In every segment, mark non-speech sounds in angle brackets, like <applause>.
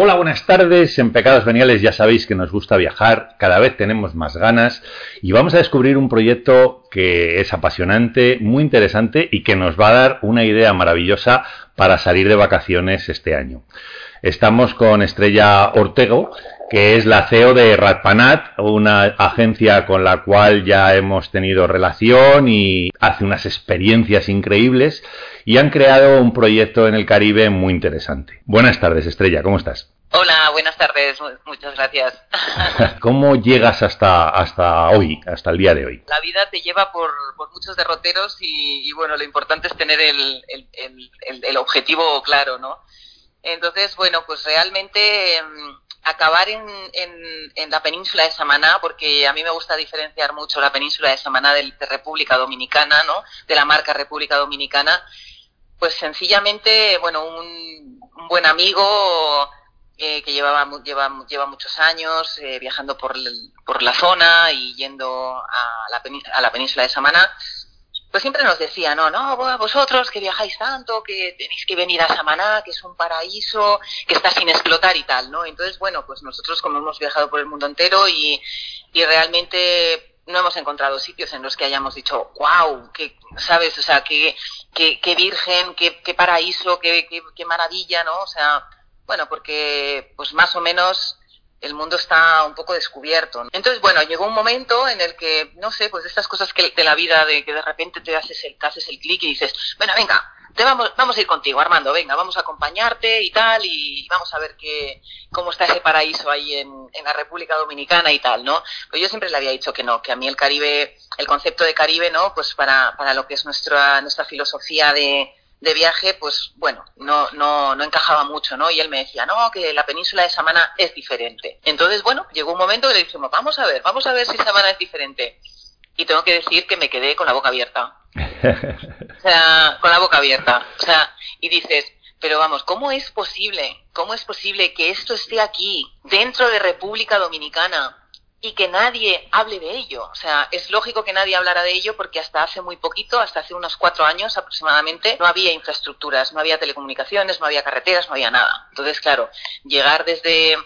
Hola, buenas tardes. En Pecados Veniales ya sabéis que nos gusta viajar, cada vez tenemos más ganas y vamos a descubrir un proyecto que es apasionante, muy interesante y que nos va a dar una idea maravillosa para salir de vacaciones este año. Estamos con Estrella Ortego, que es la CEO de Ratpanat, una agencia con la cual ya hemos tenido relación y hace unas experiencias increíbles y han creado un proyecto en el Caribe muy interesante. Buenas tardes, Estrella, ¿cómo estás? Hola, buenas tardes, muchas gracias. <laughs> ¿Cómo llegas hasta, hasta hoy, hasta el día de hoy? La vida te lleva por, muchos derroteros y, bueno, lo importante es tener el, el objetivo claro, ¿no? Entonces, bueno, pues realmente em, acabar en, en, la península de Samaná, porque a mí me gusta diferenciar mucho la península de Samaná de, República Dominicana, ¿no? De la marca República Dominicana, pues sencillamente, bueno, un, buen amigo eh, que llevaba, lleva, lleva muchos años eh, viajando por, por la zona y yendo a la, a la península de Samaná, pues siempre nos decía, no, no, vosotros que viajáis tanto, que tenéis que venir a Samaná, que es un paraíso, que está sin explotar y tal, ¿no? Entonces, bueno, pues nosotros como hemos viajado por el mundo entero y, y realmente no hemos encontrado sitios en los que hayamos dicho, wow, que, ¿sabes? O sea, qué, qué virgen, qué, paraíso, qué, maravilla, ¿no? O sea, bueno, porque pues más o menos el mundo está un poco descubierto. Entonces, bueno, llegó un momento en el que, no sé, pues estas cosas que de la vida, de que de repente te haces el, te haces el clic y dices, bueno, venga, te vamos, vamos a ir contigo, Armando, venga, vamos a acompañarte y tal, y vamos a ver qué, cómo está ese paraíso ahí en, en la República Dominicana y tal, ¿no? Pues yo siempre le había dicho que no, que a mí el Caribe, el concepto de Caribe, ¿no? Pues para, para lo que es nuestra, nuestra filosofía de, de viaje, pues bueno, no, no, no encajaba mucho, ¿no? Y él me decía, no, que la península de Samana es diferente. Entonces, bueno, llegó un momento que le dijimos, vamos a ver, vamos a ver si Samana es diferente. Y tengo que decir que me quedé con la boca abierta. <laughs> o sea, con la boca abierta. O sea, y dices, pero vamos, ¿cómo es posible? ¿Cómo es posible que esto esté aquí, dentro de República Dominicana? y que nadie hable de ello. O sea, es lógico que nadie hablara de ello porque hasta hace muy poquito, hasta hace unos cuatro años aproximadamente, no había infraestructuras, no había telecomunicaciones, no había carreteras, no había nada. Entonces, claro, llegar desde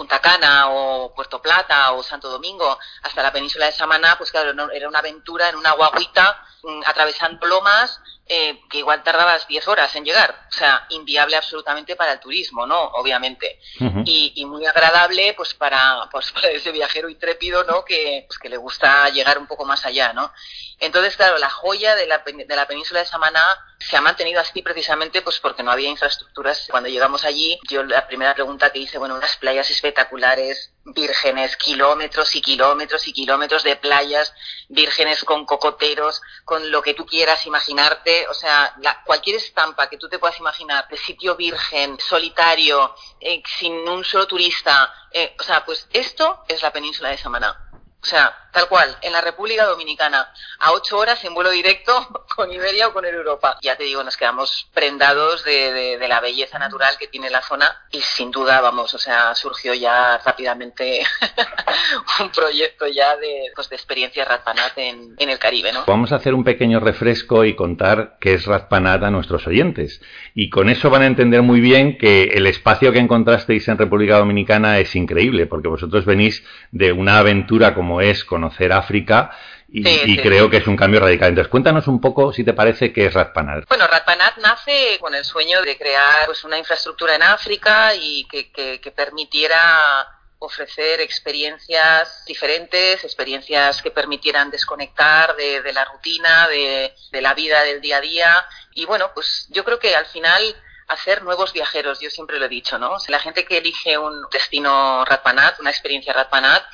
Punta Cana o Puerto Plata o Santo Domingo hasta la península de Samaná, pues claro, era una aventura en una guaguita mm, atravesando lomas eh, que igual tardabas 10 horas en llegar. O sea, inviable absolutamente para el turismo, ¿no? Obviamente. y, muy agradable, pues para, pues <laughs> para ese viajero intrépido, ¿no? Que, pues, que le gusta llegar un poco más allá, ¿no? Entonces, claro, la joya de la, de la península de Samaná se ha mantenido así precisamente pues porque no había infraestructuras. Cuando llegamos allí, yo la primera pregunta que hice, bueno, unas playas espectaculares, vírgenes, kilómetros y kilómetros y kilómetros de playas, vírgenes con cocoteros, con lo que tú quieras imaginarte, o sea, cualquier estampa que tú te puedas imaginar de sitio virgen, solitario, eh, sin un solo turista, eh, o sea, pues esto es la península de Samaná. O sea, tal cual, en la República Dominicana, a ocho horas en vuelo directo <laughs> con Iberia o con el Europa. Ya te digo, nos quedamos prendados de, de, la belleza natural que tiene la zona y sin duda, vamos, o sea, surgió ya rápidamente <laughs> un proyecto ya de, pues, de experiencia Ratpanat en, en, el Caribe, ¿no? Vamos a hacer un pequeño refresco y contar qué es Ratpanat a nuestros oyentes. Y con eso van a entender muy bien que el espacio que encontrasteis en República Dominicana es increíble, porque vosotros venís de una aventura como es conocer África y, creo que es un cambio radical. Entonces, cuéntanos un poco, si te parece, qué es Ratpanat. Bueno, Ratpanat nace con el sueño de crear pues, una infraestructura en África y que, permitiera ofrecer experiencias diferentes, experiencias que permitieran desconectar de, la rutina, de, de, la vida del día a día. Y bueno, pues yo creo que al final hacer nuevos viajeros, yo siempre lo he dicho, ¿no? la gente que elige un destino Ratpanat, una experiencia Ratpanat,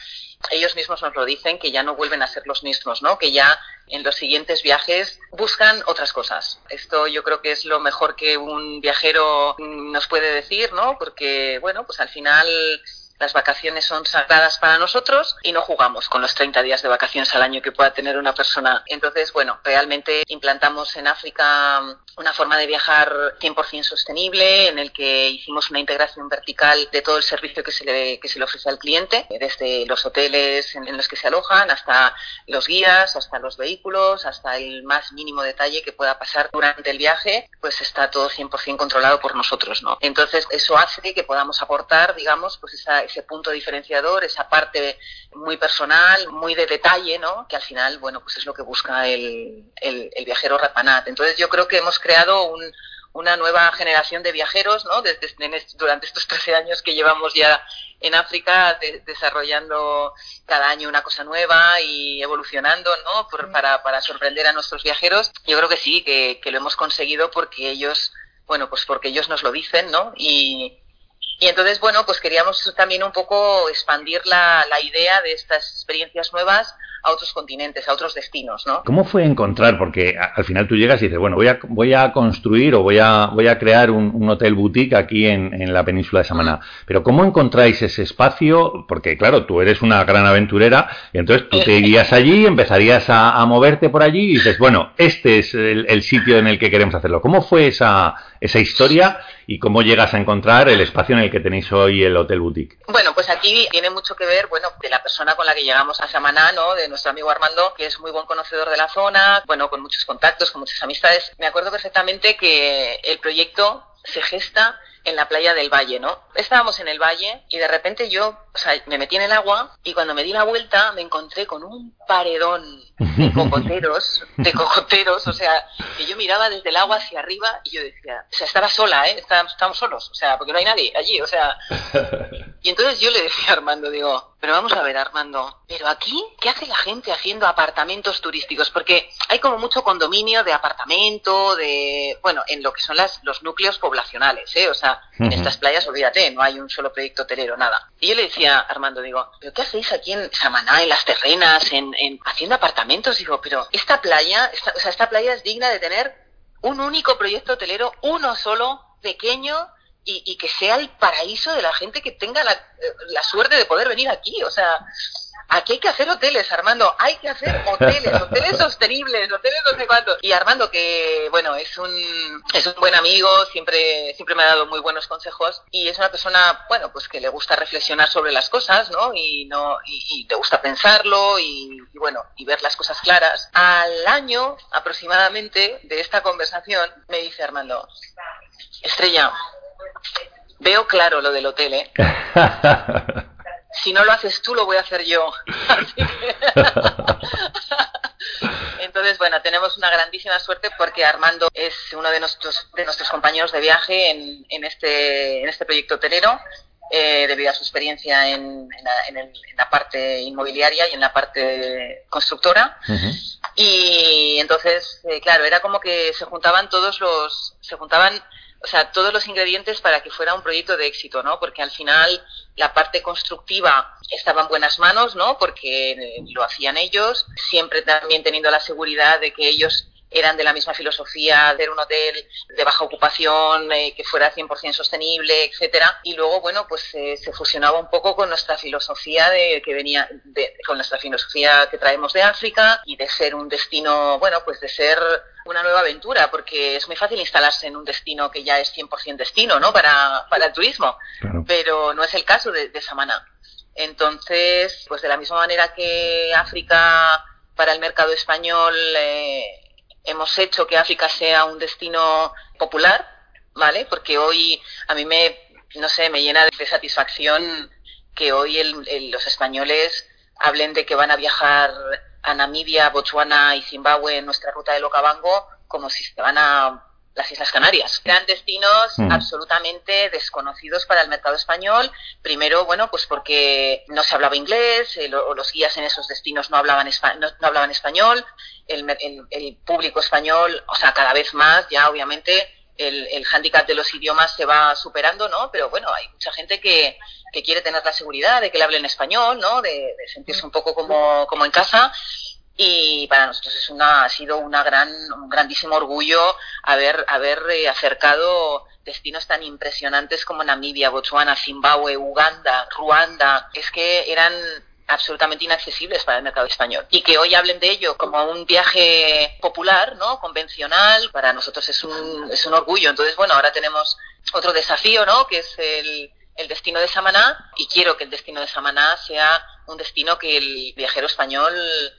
ellos mismos nos lo dicen, que ya no vuelven a ser los mismos, ¿no? Que ya en los siguientes viajes buscan otras cosas. Esto yo creo que es lo mejor que un viajero nos puede decir, ¿no? Porque, bueno, pues al final las vacaciones son sagradas para nosotros y no jugamos con los 30 días de vacaciones al año que pueda tener una persona. Entonces, bueno, realmente implantamos en África una forma de viajar 100% sostenible en el que hicimos una integración vertical de todo el servicio que se le, que se le ofrece al cliente, desde los hoteles en, los que se alojan hasta los guías, hasta los vehículos, hasta el más mínimo detalle que pueda pasar durante el viaje, pues está todo 100% controlado por nosotros, ¿no? Entonces, eso hace que podamos aportar, digamos, pues esa ese punto diferenciador, esa parte muy personal, muy de detalle, ¿no? Que al final, bueno, pues es lo que busca el, el, viajero Rapanat. Entonces yo creo que hemos creado una nueva generación de viajeros, ¿no? Desde, durante estos 13 años que llevamos ya en África desarrollando cada año una cosa nueva y evolucionando, ¿no? para, para sorprender a nuestros viajeros. Yo creo que sí, que, que lo hemos conseguido porque ellos, bueno, pues porque ellos nos lo dicen, ¿no? Y, y entonces, bueno, pues queríamos también un poco expandir la, la idea de estas experiencias nuevas a otros continentes, a otros destinos, ¿no? ¿Cómo fue encontrar? Porque al final tú llegas y dices, bueno, voy a, voy a construir o voy a, voy a crear un, hotel boutique aquí en, en, la península de Samaná. Pero ¿cómo encontráis ese espacio? Porque claro, tú eres una gran aventurera y entonces tú te irías allí, empezarías a, moverte por allí y dices, bueno, este es el, el, sitio en el que queremos hacerlo. ¿Cómo fue esa, esa historia y cómo llegas a encontrar el espacio en el que tenéis hoy el hotel boutique? Bueno, pues aquí tiene mucho que ver, bueno, de la persona con la que llegamos a Samaná, ¿no? De nuestro amigo Armando, que es muy buen conocedor de la zona, bueno, con muchos contactos, con muchas amistades. Me acuerdo perfectamente que el proyecto se gesta en la playa del Valle, ¿no? Estábamos en el Valle y de repente yo, o sea, me metí en el agua y cuando me di la vuelta me encontré con un paredón de cocoteros, de cocoteros, o sea, que yo miraba desde el agua hacia arriba y yo decía, o sea, estaba sola, ¿eh? Estábamos solos, o sea, porque no hay nadie allí, o sea. <laughs> Y entonces yo le decía a Armando, digo, pero vamos a ver, Armando, pero aquí, ¿qué hace la gente haciendo apartamentos turísticos? Porque hay como mucho condominio de apartamento, de, bueno, en lo que son las, los núcleos poblacionales, ¿eh? O sea, en estas playas, olvídate, no hay un solo proyecto hotelero, nada. Y yo le decía a Armando, digo, ¿pero qué hacéis aquí en Samaná, en las terrenas, en, en haciendo apartamentos? Digo, pero esta playa, esta, o sea, esta playa es digna de tener un único proyecto hotelero, uno solo, pequeño, y, y, que sea el paraíso de la gente que tenga la, la, suerte de poder venir aquí. O sea, aquí hay que hacer hoteles, Armando, hay que hacer hoteles, <laughs> hoteles sostenibles, hoteles no sé cuántos. Y Armando, que bueno, es un, es un buen amigo, siempre, siempre me ha dado muy buenos consejos y es una persona, bueno, pues que le gusta reflexionar sobre las cosas, ¿no? Y, no, y, y le gusta pensarlo y, y bueno, y ver las cosas claras. Al año aproximadamente de esta conversación me dice Armando, Estrella, Veo claro lo del hotel, ¿eh? <laughs> si no lo haces tú, lo voy a hacer yo. <laughs> Entonces, bueno, tenemos una grandísima suerte porque Armando es uno de nuestros, de nuestros compañeros de viaje en, en este, en este proyecto hotelero. Eh, debido a su experiencia en, en, la, en, el, en, la, parte inmobiliaria y en la parte constructora. Uh -huh. Y entonces, eh, claro, era como que se juntaban todos los, se juntaban o sea, todos los ingredientes para que fuera un proyecto de éxito, ¿no? Porque al final la parte constructiva estaba en buenas manos, ¿no? Porque lo hacían ellos, siempre también teniendo la seguridad de que ellos eran de la misma filosofía de un hotel de baja ocupación, eh, que fuera 100% sostenible, etcétera. Y luego, bueno, pues eh, se fusionaba un poco con nuestra filosofía de que venía, de, con nuestra filosofía que traemos de África y de ser un destino, bueno, pues de ser una nueva aventura, porque es muy fácil instalarse en un destino que ya es 100% destino, ¿no? Para, para el turismo. Claro. Pero no es el caso de, de Samaná. Entonces, pues de la misma manera que África para el mercado español eh, hemos hecho que África sea un destino popular, ¿vale? Porque hoy a mí me, no sé, me llena de satisfacción que hoy el, el, los españoles hablen de que van a viajar a Namibia, Botswana y Zimbabue en nuestra ruta de Locabango como si se van a las Islas Canarias. Eran destinos mm. absolutamente desconocidos para el mercado español. Primero, bueno, pues porque no se hablaba inglés, eh, lo, los guías en esos destinos no hablaban, no, no hablaban español, el, el, el, público español, o sea, cada vez más, ya obviamente el, el hándicap de los idiomas se va superando, ¿no? Pero bueno, hay mucha gente que, que quiere tener la seguridad de que le hablen español, ¿no? De, de sentirse un poco como, como en casa. Y para nosotros es una, ha sido una gran, un grandísimo orgullo haber, haber eh, acercado destinos tan impresionantes como Namibia, Botswana, Zimbabue, Uganda, Ruanda. Es que eran absolutamente inaccesibles para el mercado español. Y que hoy hablen de ello como un viaje popular, ¿no? Convencional, para nosotros es un, es un orgullo. Entonces, bueno, ahora tenemos otro desafío, ¿no? Que es el, el destino de Samaná y quiero que el destino de Samaná sea un destino que el viajero español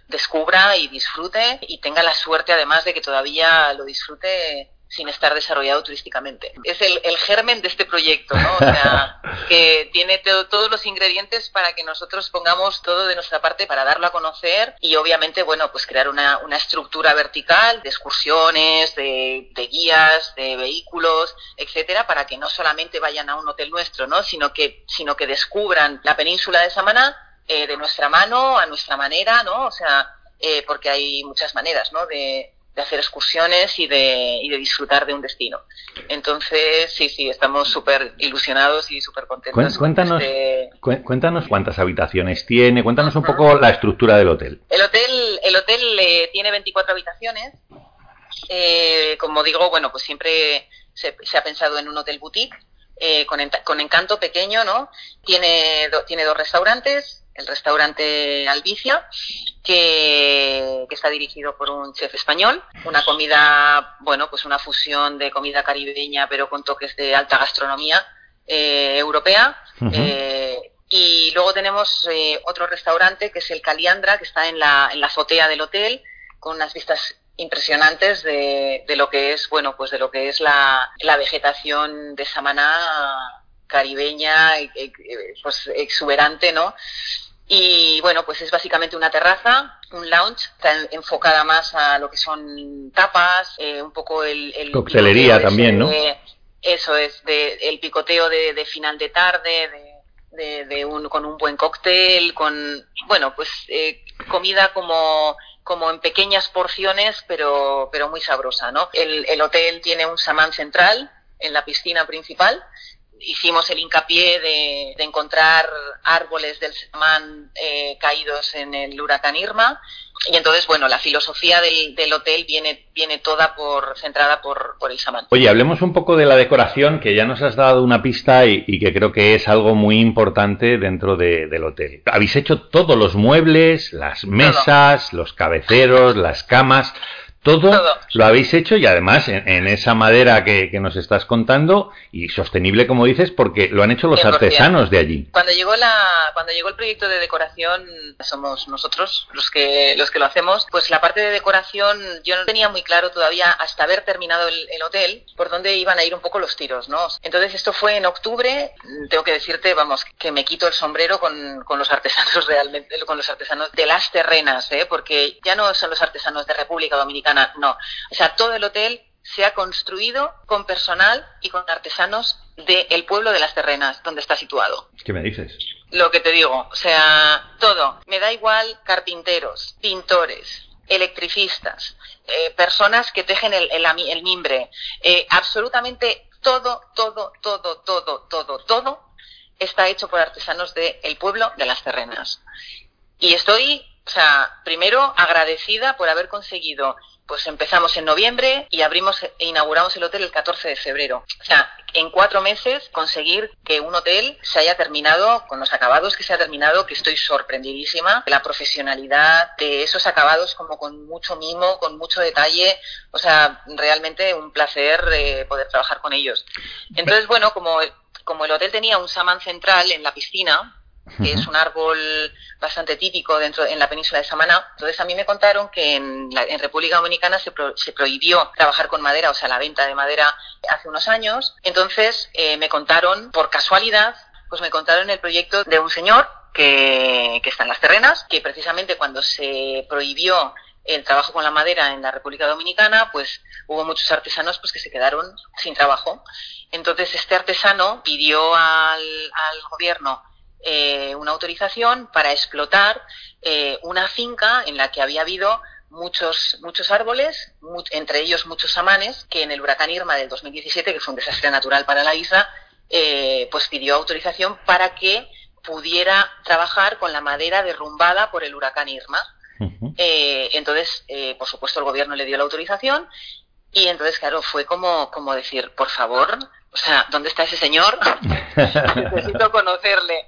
descubra y disfrute y tenga la suerte además de que todavía lo disfrute sin estar desarrollado turísticamente. Es el, germen de este proyecto, ¿no? O sea, <laughs> que tiene todos los ingredientes para que nosotros pongamos todo de nuestra parte para darlo a conocer y obviamente, bueno, pues crear una, estructura vertical de excursiones, de, guías, de vehículos, etcétera, para que no solamente vayan a un hotel nuestro, ¿no? Sino que, sino que descubran la península de Samaná eh, de nuestra mano, a nuestra manera, ¿no? O sea, eh, porque hay muchas maneras, ¿no? De, de hacer excursiones y de, y de disfrutar de un destino. Entonces, sí, sí, estamos súper ilusionados y súper contentos. Cuéntanos, este cuéntanos cuántas habitaciones tiene, cuéntanos un poco la estructura del hotel. El hotel, el hotel eh, tiene 24 habitaciones. Eh, como digo, bueno, pues siempre se, ha pensado en un hotel boutique. Eh, con, con, encanto pequeño, ¿no? Tiene, tiene dos restaurantes, el restaurante Albicia, que, está dirigido por un chef español. Una comida, bueno, pues una fusión de comida caribeña, pero con toques de alta gastronomía eh, europea. Eh, y luego tenemos eh, otro restaurante que es el Caliandra, que está en la, en la azotea del hotel, con unas vistas impresionantes de, de, lo que es, bueno, pues de lo que es la, la vegetación de Samaná caribeña, pues exuberante, ¿no? Y bueno, pues es básicamente una terraza, un lounge, está enfocada más a lo que son tapas, eh, un poco el... el Coctelería también, ¿no? eso es, de, el picoteo de, final de tarde, de, de, un, con un buen cóctel, con, bueno, pues eh, comida como como en pequeñas porciones, pero, pero muy sabrosa, ¿no? El, el hotel tiene un samán central en la piscina principal hicimos el hincapié de, encontrar árboles del samán eh, caídos en el huracán Irma. Y entonces, bueno, la filosofía del, hotel viene, viene toda por, centrada por, por, el samán. Oye, hablemos un poco de la decoración, que ya nos has dado una pista y, que creo que es algo muy importante dentro del hotel. Habéis hecho todos los muebles, las mesas, los cabeceros, las camas. Todo, lo habéis hecho y además en, esa madera que, nos estás contando y sostenible como dices porque lo han hecho los artesanos de allí. Cuando llegó la cuando llegó el proyecto de decoración somos nosotros los que los que lo hacemos, pues la parte de decoración yo no tenía muy claro todavía hasta haber terminado el, hotel por dónde iban a ir un poco los tiros, ¿no? Entonces esto fue en octubre, tengo que decirte, vamos, que me quito el sombrero con, con los artesanos <laughs> realmente, con los artesanos de las terrenas, ¿eh? porque ya no son los artesanos de República Dominicana no. O sea, todo el hotel se ha construido con personal y con artesanos del pueblo de las terrenas, donde está situado. ¿Qué me dices? Lo que te digo, o sea, todo. Me da igual carpinteros, pintores, electricistas, eh, personas que tejen el, el, mimbre, eh, absolutamente todo, todo, todo, todo, todo, todo está hecho por artesanos del pueblo de las terrenas. Y estoy, o sea, primero agradecida por haber conseguido pues empezamos en noviembre y abrimos e inauguramos el hotel el 14 de febrero. O sea, en cuatro meses conseguir que un hotel se haya terminado con los acabados que se ha terminado, que estoy sorprendidísima de la profesionalidad de esos acabados como con mucho mimo, con mucho detalle. O sea, realmente un placer eh, poder trabajar con ellos. Entonces, bueno, como, como el hotel tenía un samán central en la piscina, que es un árbol bastante típico dentro en la península de Samaná. Entonces a mí me contaron que en, República Dominicana se, prohibió trabajar con madera, o sea, la venta de madera hace unos años. Entonces eh, me contaron, por casualidad, pues me contaron el proyecto de un señor que, que está en las terrenas, que precisamente cuando se prohibió el trabajo con la madera en la República Dominicana, pues hubo muchos artesanos pues que se quedaron sin trabajo. Entonces este artesano pidió al, al gobierno eh, una autorización para explotar eh, una finca en la que había habido muchos, muchos árboles, entre ellos muchos samanes, que en el huracán Irma del 2017, que fue un desastre natural para la isla, eh, pues pidió autorización para que pudiera trabajar con la madera derrumbada por el huracán Irma. Eh, entonces, eh, por supuesto, el gobierno le dio la autorización y entonces, claro, fue como, como decir, por favor, o sea, ¿dónde está ese señor? <laughs> Necesito conocerle.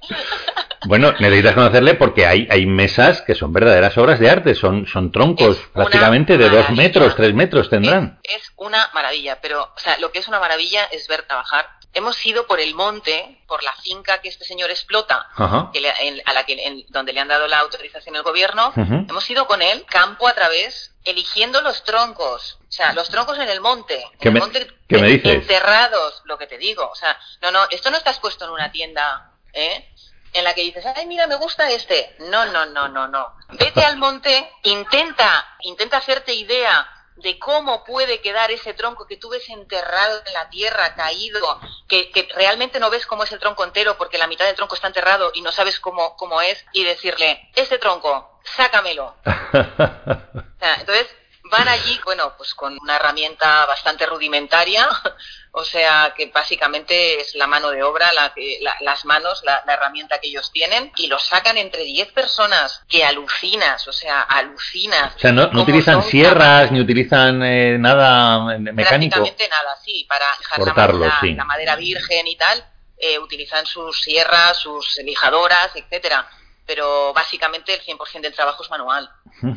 Bueno, necesitas conocerle porque hay, hay mesas que son verdaderas obras de arte, son, son troncos prácticamente de dos metros, tres metros tendrán. Es, es, una maravilla, pero, o sea, lo que es una maravilla es ver trabajar hemos ido por el monte, por la finca que este señor explota, que a la que donde le han dado la autorización el gobierno, hemos ido con él campo a través, eligiendo los troncos, o sea, los troncos en el monte, en el monte enterrados, lo que te digo, o sea, no, no, esto no está expuesto en una tienda, ¿eh? en la que dices, ay, mira, me gusta este. No, no, no, no, no. Vete al monte, intenta, intenta hacerte idea de cómo puede quedar ese tronco que tú ves enterrado en la tierra, caído, que, realmente no ves cómo es el tronco entero porque la mitad del tronco está enterrado y no sabes cómo, cómo es, y decirle, este tronco, sácamelo. <laughs> entonces, van allí, bueno, pues con una herramienta bastante rudimentaria, <laughs> o sea que básicamente es la mano de obra, la, las manos, la, herramienta que ellos tienen, y los sacan entre 10 personas, que alucinas, o sea, alucinas. O sea, no, utilizan sierras ni utilizan eh, nada mecánico. Prácticamente nada, sí, para dejar la, la, madera virgen y tal, eh, utilizan sus sierras, sus lijadoras, etcétera pero básicamente el 100% del trabajo es manual.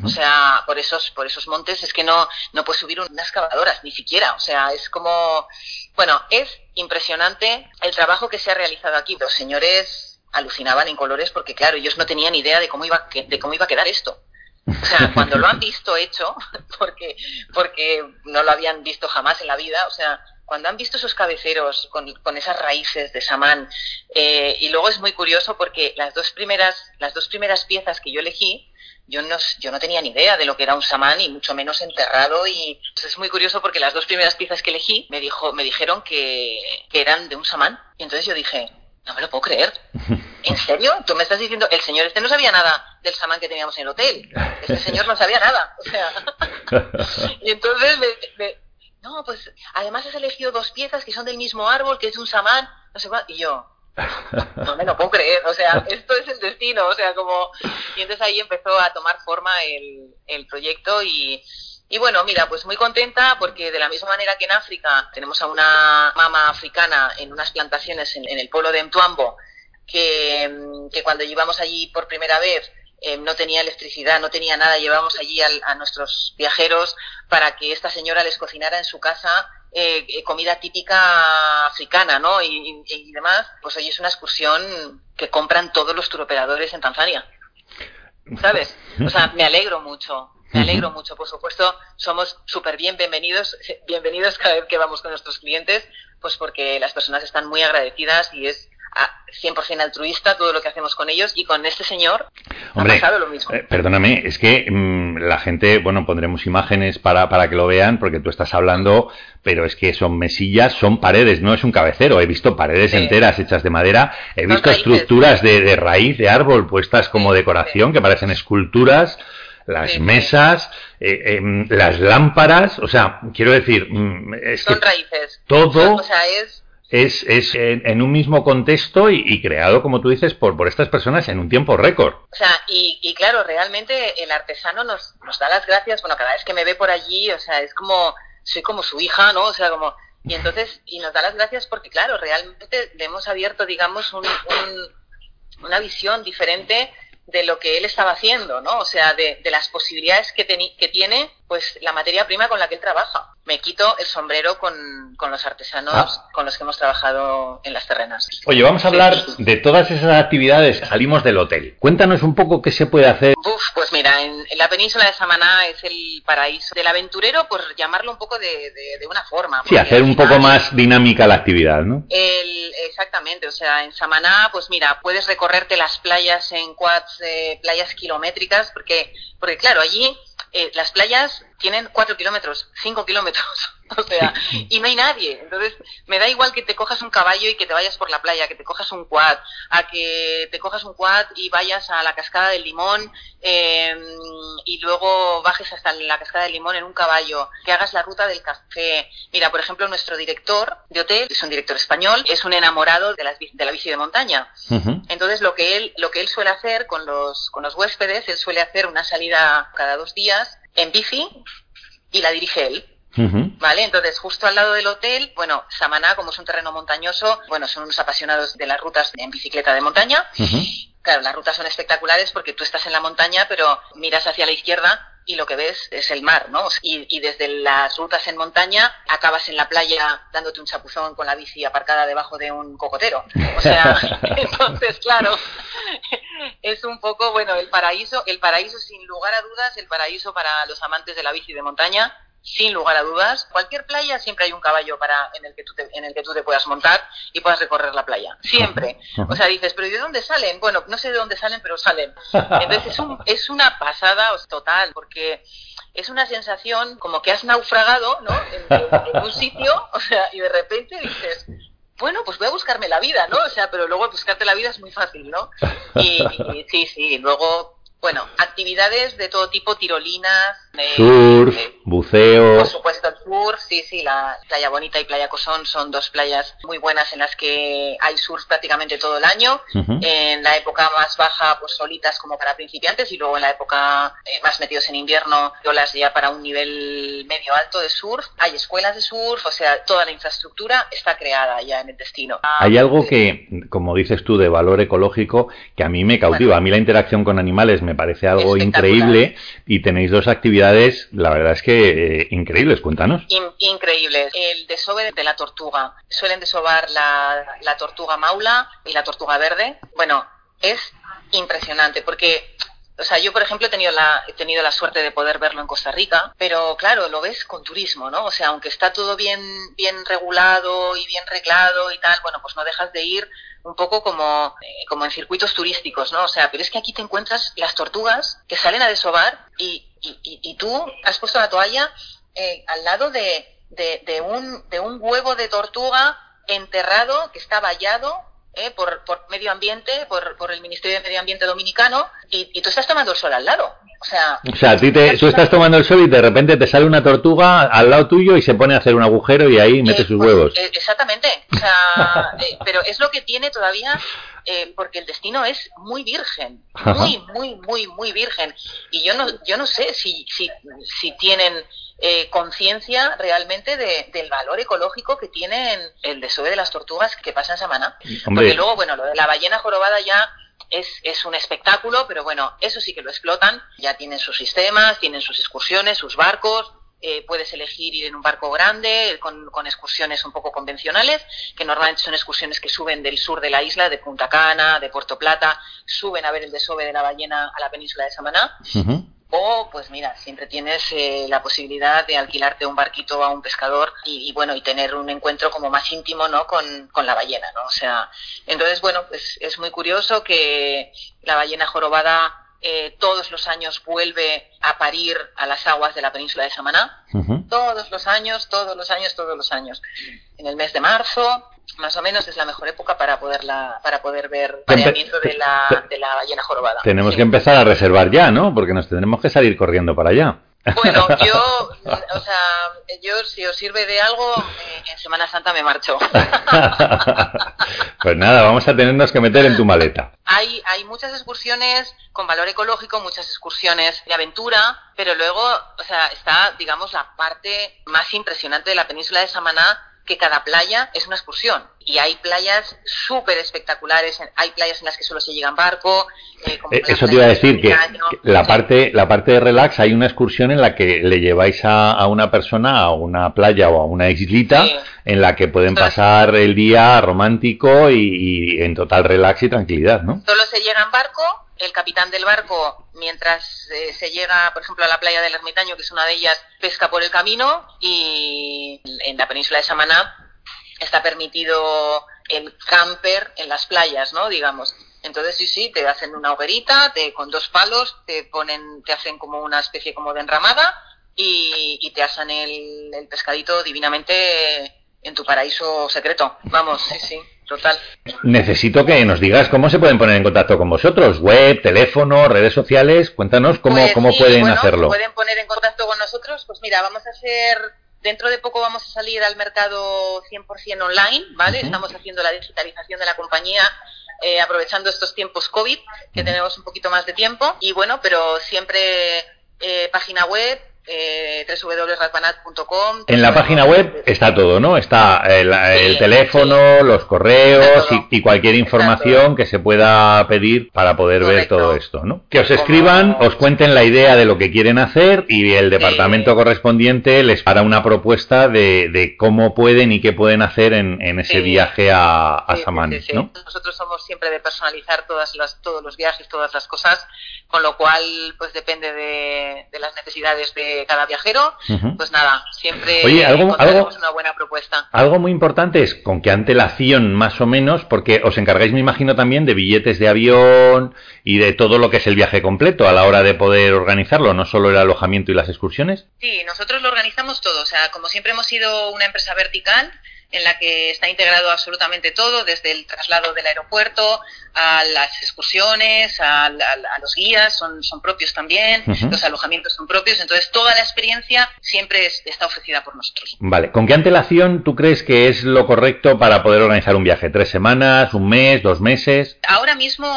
O sea, por esos, por esos montes es que no, no puedes subir unas excavadoras, ni siquiera. O sea, es como, bueno, es impresionante el trabajo que se ha realizado aquí. Los señores alucinaban en colores porque, claro, ellos no tenían idea de cómo iba, de cómo iba a quedar esto. O sea, cuando lo han <laughs> visto hecho, <laughs> porque, porque no lo habían visto jamás en la vida, o sea, cuando han visto esos cabeceros con, con esas raíces de samán, eh, y luego es muy curioso porque las dos primeras, las dos primeras piezas que yo elegí, yo no, yo no tenía ni idea de lo que era un samán y mucho menos enterrado y pues es muy curioso porque las dos primeras piezas que elegí me dijo, me dijeron que, que eran de un samán y entonces yo dije, no me lo puedo creer. <laughs> ¿En serio? Tú me estás diciendo, el señor este no sabía nada del samán que teníamos en el hotel. Este señor no sabía nada. O sea, <laughs> <laughs> y entonces me, no, pues además has elegido dos piezas que son del mismo árbol, que es un samán, no sé cuál, y yo, <laughs> no me lo puedo creer, o sea, esto es el destino, o sea, como... Y entonces ahí empezó a tomar forma el, el proyecto y, y bueno, mira, pues muy contenta porque de la misma manera que en África tenemos a una mama africana en unas plantaciones en, el pueblo de Mtuambo, que, que cuando llevamos allí por primera vez eh, no tenía electricidad, no tenía nada, llevábamos allí a nuestros viajeros para que esta señora les cocinara en su casa eh, eh, comida típica africana, ¿no? Y, demás, pues hoy es una excursión que compran todos los turoperadores en Tanzania. ¿Sabes? O sea, me alegro mucho, me alegro mucho, por supuesto, somos súper bien bienvenidos, bienvenidos cada vez que vamos con nuestros clientes, pues porque las personas están muy agradecidas y es 100% altruista todo lo que hacemos con ellos y con este señor Hombre, ha pasado lo mismo. Eh, perdóname, es que mm, la gente, bueno, pondremos imágenes para, para que lo vean porque tú estás hablando, pero es que son mesillas, son paredes, no es un cabecero. He visto paredes enteras hechas de madera, he visto estructuras de, raíz, de árbol puestas como decoración que parecen esculturas las mesas, eh, em, las lámparas, o sea, quiero decir, mm, es son raíces. Todo. O sea, es es, es en, un mismo contexto y, creado, como tú dices, por, por estas personas en un tiempo récord. O sea, y, y claro, realmente el artesano nos, nos da las gracias, bueno, cada vez que me ve por allí, o sea, es como, soy como su hija, ¿no? O sea, como, y entonces, y nos da las gracias porque, claro, realmente le hemos abierto, digamos, un, una visión diferente de lo que él estaba haciendo, ¿no? O sea, de, de las posibilidades que, que tiene, pues, la materia prima con la que él trabaja me quito el sombrero con, con los artesanos ah. con los que hemos trabajado en las terrenas. Oye, vamos a hablar de todas esas actividades. Salimos del hotel. Cuéntanos un poco qué se puede hacer. Uf, pues mira, en, la península de Samaná es el paraíso del aventurero, por llamarlo un poco de, de, una forma. Sí, hacer un poco más dinámica la actividad, ¿no? El, exactamente, o sea, en Samaná, pues mira, puedes recorrerte las playas en quads, eh, playas kilométricas, porque, porque claro, allí eh, las playas tienen 4 kilómetros, 5 kilómetros. <laughs> O sea, y no hay nadie. Entonces, me da igual que te cojas un caballo y que te vayas por la playa, que te cojas un quad, a que te cojas un quad y vayas a la cascada del limón eh, y luego bajes hasta la cascada del limón en un caballo, que hagas la ruta del café. Mira, por ejemplo, nuestro director de hotel es un director español, es un enamorado de, las, de la bici de montaña. Entonces, lo que él, lo que él suele hacer con los, con los huéspedes, él suele hacer una salida cada dos días en bici y la dirige él. ¿Vale? Entonces, justo al lado del hotel, bueno, Samaná, como es un terreno montañoso, bueno, son unos apasionados de las rutas en bicicleta de montaña. Claro, las rutas son espectaculares porque tú estás en la montaña, pero miras hacia la izquierda y lo que ves es el mar, ¿no? Y, desde las rutas en montaña acabas en la playa dándote un chapuzón con la bici aparcada debajo de un cocotero. O sea, <laughs> entonces, claro, es un poco, bueno, el paraíso, el paraíso sin lugar a dudas, el paraíso para los amantes de la bici de montaña sin lugar a dudas. Cualquier playa siempre hay un caballo para en el que tú te, en el que tú te puedas montar y puedas recorrer la playa. Siempre. O sea, dices, pero ¿y de dónde salen? Bueno, no sé de dónde salen, pero salen. Entonces es, un, es una pasada total, porque es una sensación como que has naufragado, ¿no? En, un sitio, o sea, y de repente dices, bueno, pues voy a buscarme la vida, ¿no? O sea, pero luego buscarte la vida es muy fácil, ¿no? y sí, sí, luego bueno, actividades de todo tipo, tirolinas, surf, buceo. Por supuesto, el surf, sí, sí, la Playa Bonita y Playa Cosón son dos playas muy buenas en las que hay surf prácticamente todo el año. En la época más baja, pues solitas como para principiantes y luego en la época eh, más metidos en invierno, olas ya para un nivel medio alto de surf. Hay escuelas de surf, o sea, toda la infraestructura está creada ya en el destino. Hay algo que, como dices tú, de valor ecológico que a mí me cautiva. A mí la interacción con animales me me parece algo increíble y tenéis dos actividades, la verdad es que eh, increíbles, cuéntanos. increíbles. El desove de la tortuga. Suelen desovar la, la tortuga maula y la tortuga verde. Bueno, es impresionante porque o sea, yo, por ejemplo, he tenido, la, he tenido la suerte de poder verlo en Costa Rica, pero claro, lo ves con turismo, ¿no? O sea, aunque está todo bien, bien regulado y bien reglado y tal, bueno, pues no dejas de ir un poco como, eh, como en circuitos turísticos, ¿no? O sea, pero es que aquí te encuentras las tortugas que salen a desovar y, y, y, tú has puesto la toalla eh, al lado de, de, de, un, de un huevo de tortuga enterrado que está vallado ¿eh? por, por, medio ambiente, por, por, el Ministerio de Medio Ambiente Dominicano, y, y, tú estás tomando el sol al lado. O sea, o sea ti te, tú estás tomando el sol y de repente te sale una tortuga al lado tuyo y se pone a hacer un agujero y ahí mete eh, sus pues, huevos. Eh, exactamente. O sea, <laughs> pero es lo que tiene todavía porque el destino es muy virgen, muy, muy, muy, muy virgen. Y yo no, yo no sé si, si, si tienen eh, conciencia realmente del valor ecológico que tienen el desove de las tortugas que pasa en Samaná. Porque luego, bueno, lo de la ballena jorobada ya es, es, un espectáculo, pero bueno, eso sí que lo explotan. Ya tienen sus sistemas, tienen sus excursiones, sus barcos. Eh, puedes elegir ir en un barco grande con, con, excursiones un poco convencionales, que normalmente son excursiones que suben del sur de la isla, de Punta Cana, de Puerto Plata, suben a ver el desove de la ballena a la península de Samaná. O, pues mira, siempre tienes eh, la posibilidad de alquilarte un barquito a un pescador y, bueno, y tener un encuentro como más íntimo, ¿no? Con, con, la ballena, ¿no? O sea, entonces, bueno, pues es muy curioso que la ballena jorobada eh, todos los años vuelve a parir a las aguas de la península de Samaná. Todos los años, todos los años, todos los años. En el mes de marzo, más o menos es la mejor época para poderla para poder ver pareamiento de la, de la ballena jorobada. Tenemos que empezar a reservar ya, ¿no? Porque nos tendremos que salir corriendo para allá. Bueno, <laughs> yo, o sea, yo si os sirve de algo, eh, en Semana Santa me marcho. pues nada, vamos a tenernos que meter en tu maleta. Hay, hay muchas excursiones con valor ecológico, muchas excursiones de aventura, pero luego, o sea, está, digamos, la parte más impresionante de la península de Samaná, que cada playa es una excursión y hay playas súper espectaculares, hay playas en las que solo se llega en barco. Eh, eh, eso te iba a decir, que, la, parte, la parte de relax, hay una excursión en la que le lleváis a, a una persona a una playa o a una islita en la que pueden pasar el día romántico y, y, en total relax y tranquilidad, ¿no? Solo se llega en barco el capitán del barco, mientras eh, se llega, por ejemplo, a la playa del Ermitaño, que es una de ellas, pesca por el camino y en la península de Samaná está permitido el camper en las playas, ¿no? Digamos. Entonces sí, sí, te hacen una hoguerita, te, con dos palos, te ponen, te hacen como una especie como de enramada y, te asan el, pescadito divinamente en tu paraíso secreto. Vamos, sí, sí, total. Necesito que nos digas cómo se pueden poner en contacto con vosotros, web, teléfono, redes sociales, cuéntanos cómo, pues cómo pueden hacerlo. pueden poner en contacto con nosotros, pues mira, vamos a hacer Dentro de poco vamos a salir al mercado 100% online, ¿vale? Estamos haciendo la digitalización de la compañía eh, aprovechando estos tiempos COVID, que tenemos un poquito más de tiempo. Y bueno, pero siempre eh, página web, eh. En la página web está todo, ¿no? Está el, teléfono, los correos y, cualquier información que se pueda pedir para poder ver todo esto, ¿no? Que os escriban, os cuenten la idea de lo que quieren hacer y el departamento correspondiente les hará una propuesta de, cómo pueden y qué pueden hacer en, ese viaje a, a Samán, ¿no? Nosotros somos siempre de personalizar todas las, todos los viajes, todas las cosas, con lo cual pues depende de las necesidades de cada viajero, pues nada, siempre Oye, algo, una buena propuesta. Algo muy importante es con qué antelación más o menos, porque os encargáis, me imagino, también de billetes de avión y de todo lo que es el viaje completo a la hora de poder organizarlo, no solo el alojamiento y las excursiones. Sí, nosotros lo organizamos todo, o sea, como siempre hemos sido una empresa vertical, en la que está integrado absolutamente todo, desde el traslado del aeropuerto a las excursiones, a, los guías, son, son propios también, los alojamientos son propios, entonces toda la experiencia siempre está ofrecida por nosotros. Vale, ¿con qué antelación tú crees que es lo correcto para poder organizar un viaje? ¿Tres semanas, un mes, dos meses? Ahora mismo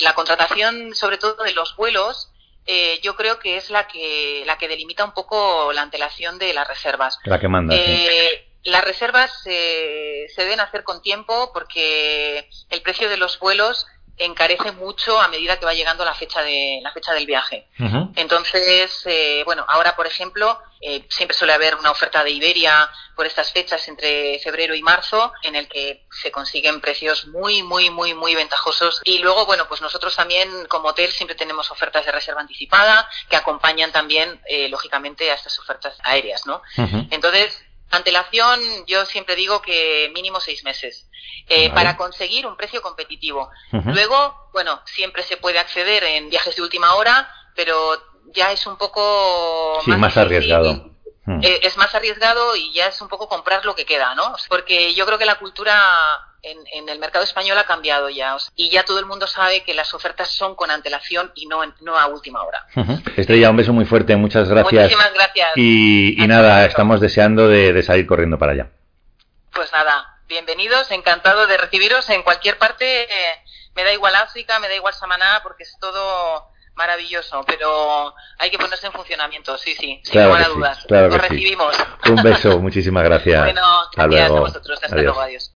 la, contratación, sobre todo de los vuelos, eh, yo creo que es la que la que delimita un poco la antelación de las reservas. La que manda. Eh, las reservas se deben hacer con tiempo porque el precio de los vuelos encarece mucho a medida que va llegando la fecha de la fecha del viaje. Entonces, eh, bueno, ahora por ejemplo eh, siempre suele haber una oferta de Iberia por estas fechas entre febrero y marzo en el que se consiguen precios muy muy muy muy ventajosos y luego bueno pues nosotros también como hotel siempre tenemos ofertas de reserva anticipada que acompañan también eh, lógicamente a estas ofertas aéreas, ¿no? Entonces Antelación, yo siempre digo que mínimo seis meses eh, para conseguir un precio competitivo. Luego, bueno, siempre se puede acceder en viajes de última hora, pero ya es un poco más, arriesgado. Eh, es más arriesgado y ya es un poco comprar lo que queda, ¿no? Porque yo creo que la cultura en, el mercado español ha cambiado ya. y ya todo el mundo sabe que las ofertas son con antelación y no, no a última hora. Estrella, un beso muy fuerte, muchas gracias. Muchísimas gracias. Y, nada, estamos deseando de, salir corriendo para allá. Pues nada, bienvenidos, encantado de recibiros en cualquier parte. me da igual África, me da igual Samaná, porque es todo maravilloso, pero hay que ponerse en funcionamiento, sí, sí, sin lugar a dudas. Lo recibimos. Un beso, <laughs> muchísimas gracias. Bueno, gracias a vosotros, hasta luego, adiós.